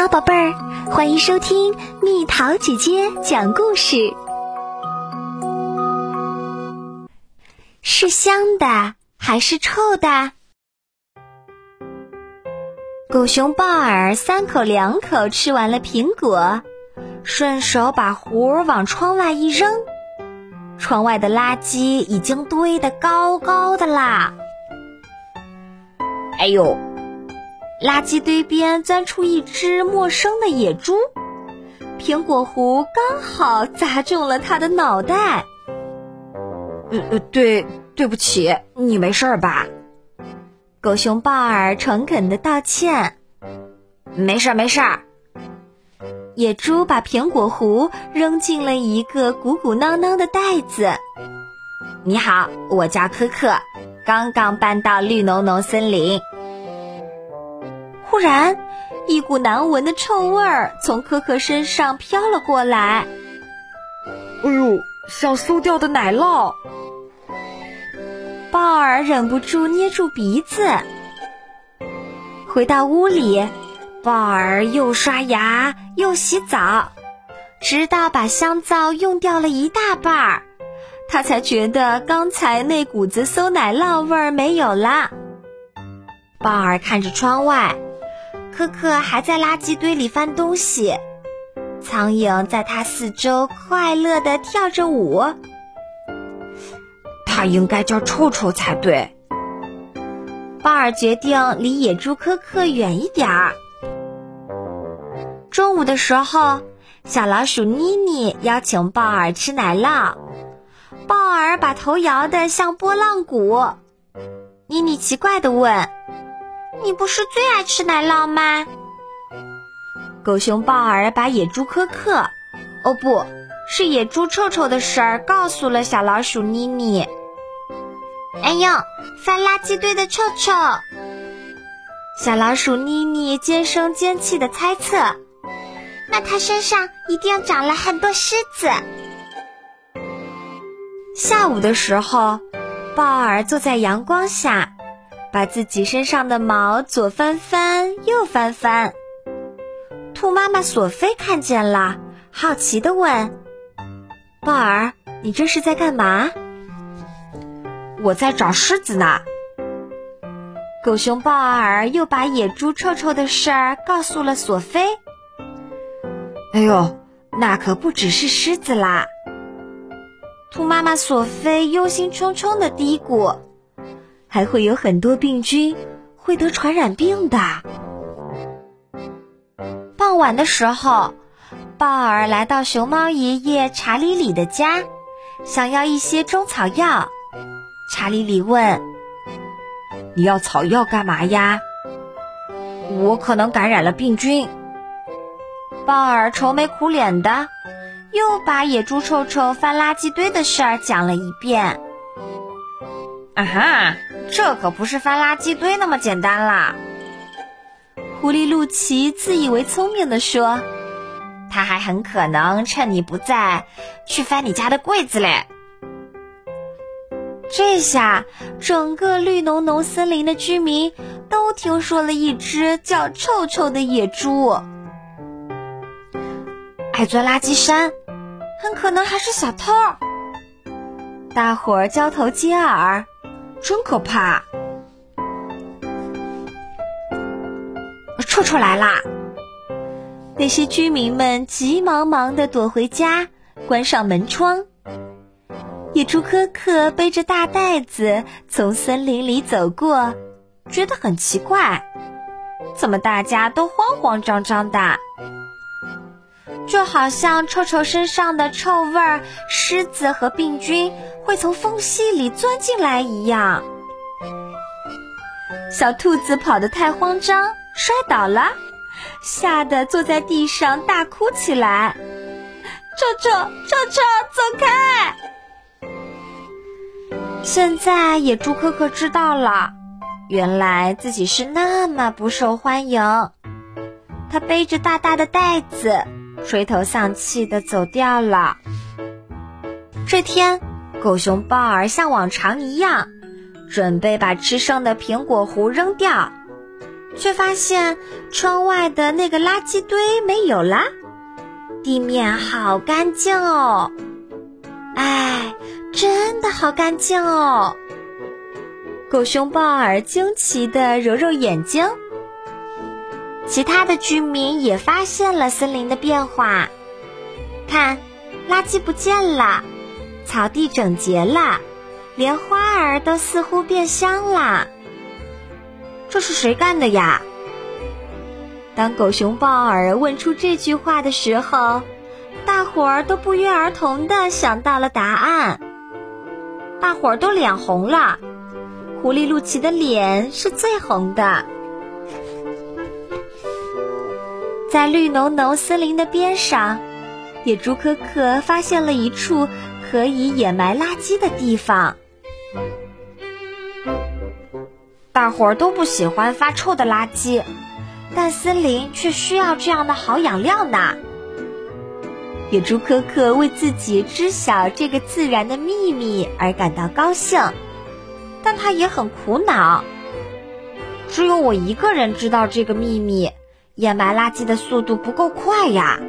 好，宝贝儿，欢迎收听蜜桃姐姐讲故事。是香的还是臭的？狗熊鲍尔三口两口吃完了苹果，顺手把壶往窗外一扔，窗外的垃圾已经堆得高高的啦。哎呦！垃圾堆边钻出一只陌生的野猪，苹果核刚好砸中了它的脑袋。呃呃，对，对不起，你没事吧？狗熊鲍尔诚恳的道歉。没事儿，没事儿。野猪把苹果核扔进了一个鼓鼓囊囊的袋子。你好，我叫可可，刚刚搬到绿浓浓森林。突然，一股难闻的臭味儿从可可身上飘了过来。哎呦，像馊掉的奶酪！鲍尔忍不住捏住鼻子。回到屋里，鲍尔又刷牙又洗澡，直到把香皂用掉了一大半儿，他才觉得刚才那股子馊奶酪味儿没有了。鲍尔看着窗外。可可还在垃圾堆里翻东西，苍蝇在它四周快乐地跳着舞。它应该叫臭臭才对。鲍尔决定离野猪科克远一点儿。中午的时候，小老鼠妮妮邀请鲍尔吃奶酪，鲍尔把头摇得像拨浪鼓。妮妮奇怪地问。你不是最爱吃奶酪吗？狗熊鲍尔把野猪科克，哦不是野猪臭臭的事儿告诉了小老鼠妮妮。哎呦，翻垃圾堆的臭臭！小老鼠妮妮尖声尖气的猜测。那它身上一定长了很多虱子。下午的时候，鲍尔坐在阳光下。把自己身上的毛左翻翻，右翻翻。兔妈妈索菲看见了，好奇的问：“鲍尔，你这是在干嘛？”“我在找狮子呢。”狗熊鲍尔又把野猪臭臭的事儿告诉了索菲。“哎呦，那可不只是狮子啦！”兔妈妈索菲忧心忡忡的嘀咕。还会有很多病菌会得传染病的。傍晚的时候，鲍尔来到熊猫爷爷查理里的家，想要一些中草药。查理里问：“你要草药干嘛呀？”“我可能感染了病菌。”鲍尔愁眉苦脸的，又把野猪臭臭翻垃圾堆的事儿讲了一遍。啊哈！这可不是翻垃圾堆那么简单啦！狐狸露奇自以为聪明的说：“他还很可能趁你不在，去翻你家的柜子嘞。”这下，整个绿浓浓森林的居民都听说了一只叫臭臭的野猪，爱钻垃圾山，很可能还是小偷。大伙儿交头接耳。真可怕！臭臭来啦！那些居民们急忙忙的躲回家，关上门窗。野猪科克背着大袋子从森林里走过，觉得很奇怪，怎么大家都慌慌张张的？就好像臭臭身上的臭味儿、虱子和病菌会从缝隙里钻进来一样。小兔子跑得太慌张，摔倒了，吓得坐在地上大哭起来。臭臭臭臭，走开！现在野猪可可知道了，原来自己是那么不受欢迎。他背着大大的袋子。垂头丧气的走掉了。这天，狗熊鲍尔像往常一样，准备把吃剩的苹果核扔掉。却发现窗外的那个垃圾堆没有啦，地面好干净哦！哎，真的好干净哦！狗熊鲍尔惊奇地揉揉眼睛。其他的居民也发现了森林的变化，看，垃圾不见了，草地整洁了，连花儿都似乎变香了。这是谁干的呀？当狗熊鲍尔问出这句话的时候，大伙儿都不约而同的想到了答案。大伙儿都脸红了，狐狸露奇的脸是最红的。在绿浓浓森林的边上，野猪可可发现了一处可以掩埋垃圾的地方。大伙儿都不喜欢发臭的垃圾，但森林却需要这样的好养料呢。野猪可可为自己知晓这个自然的秘密而感到高兴，但他也很苦恼。只有我一个人知道这个秘密。掩埋垃圾的速度不够快呀！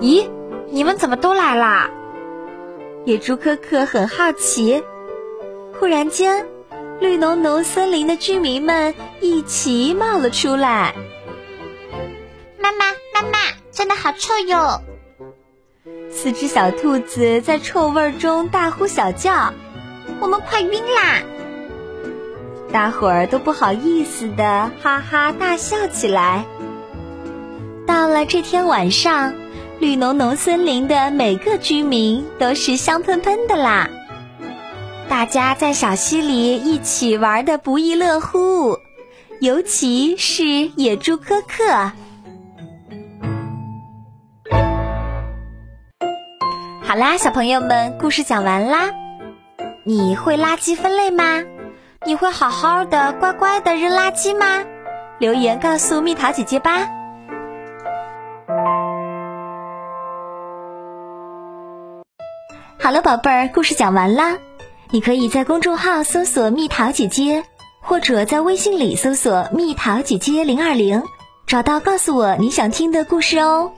咦，你们怎么都来啦？野猪科科很好奇。忽然间，绿浓浓森林的居民们一齐冒了出来。妈妈，妈妈，真的好臭哟！四只小兔子在臭味中大呼小叫：“我们快晕啦！”大伙儿都不好意思的哈哈大笑起来。到了这天晚上，绿浓浓森林的每个居民都是香喷喷的啦。大家在小溪里一起玩的不亦乐乎，尤其是野猪科克。好啦，小朋友们，故事讲完啦。你会垃圾分类吗？你会好好的、乖乖的扔垃圾吗？留言告诉蜜桃姐姐吧。好了，宝贝儿，故事讲完啦。你可以在公众号搜索“蜜桃姐姐”，或者在微信里搜索“蜜桃姐姐零二零”，找到告诉我你想听的故事哦。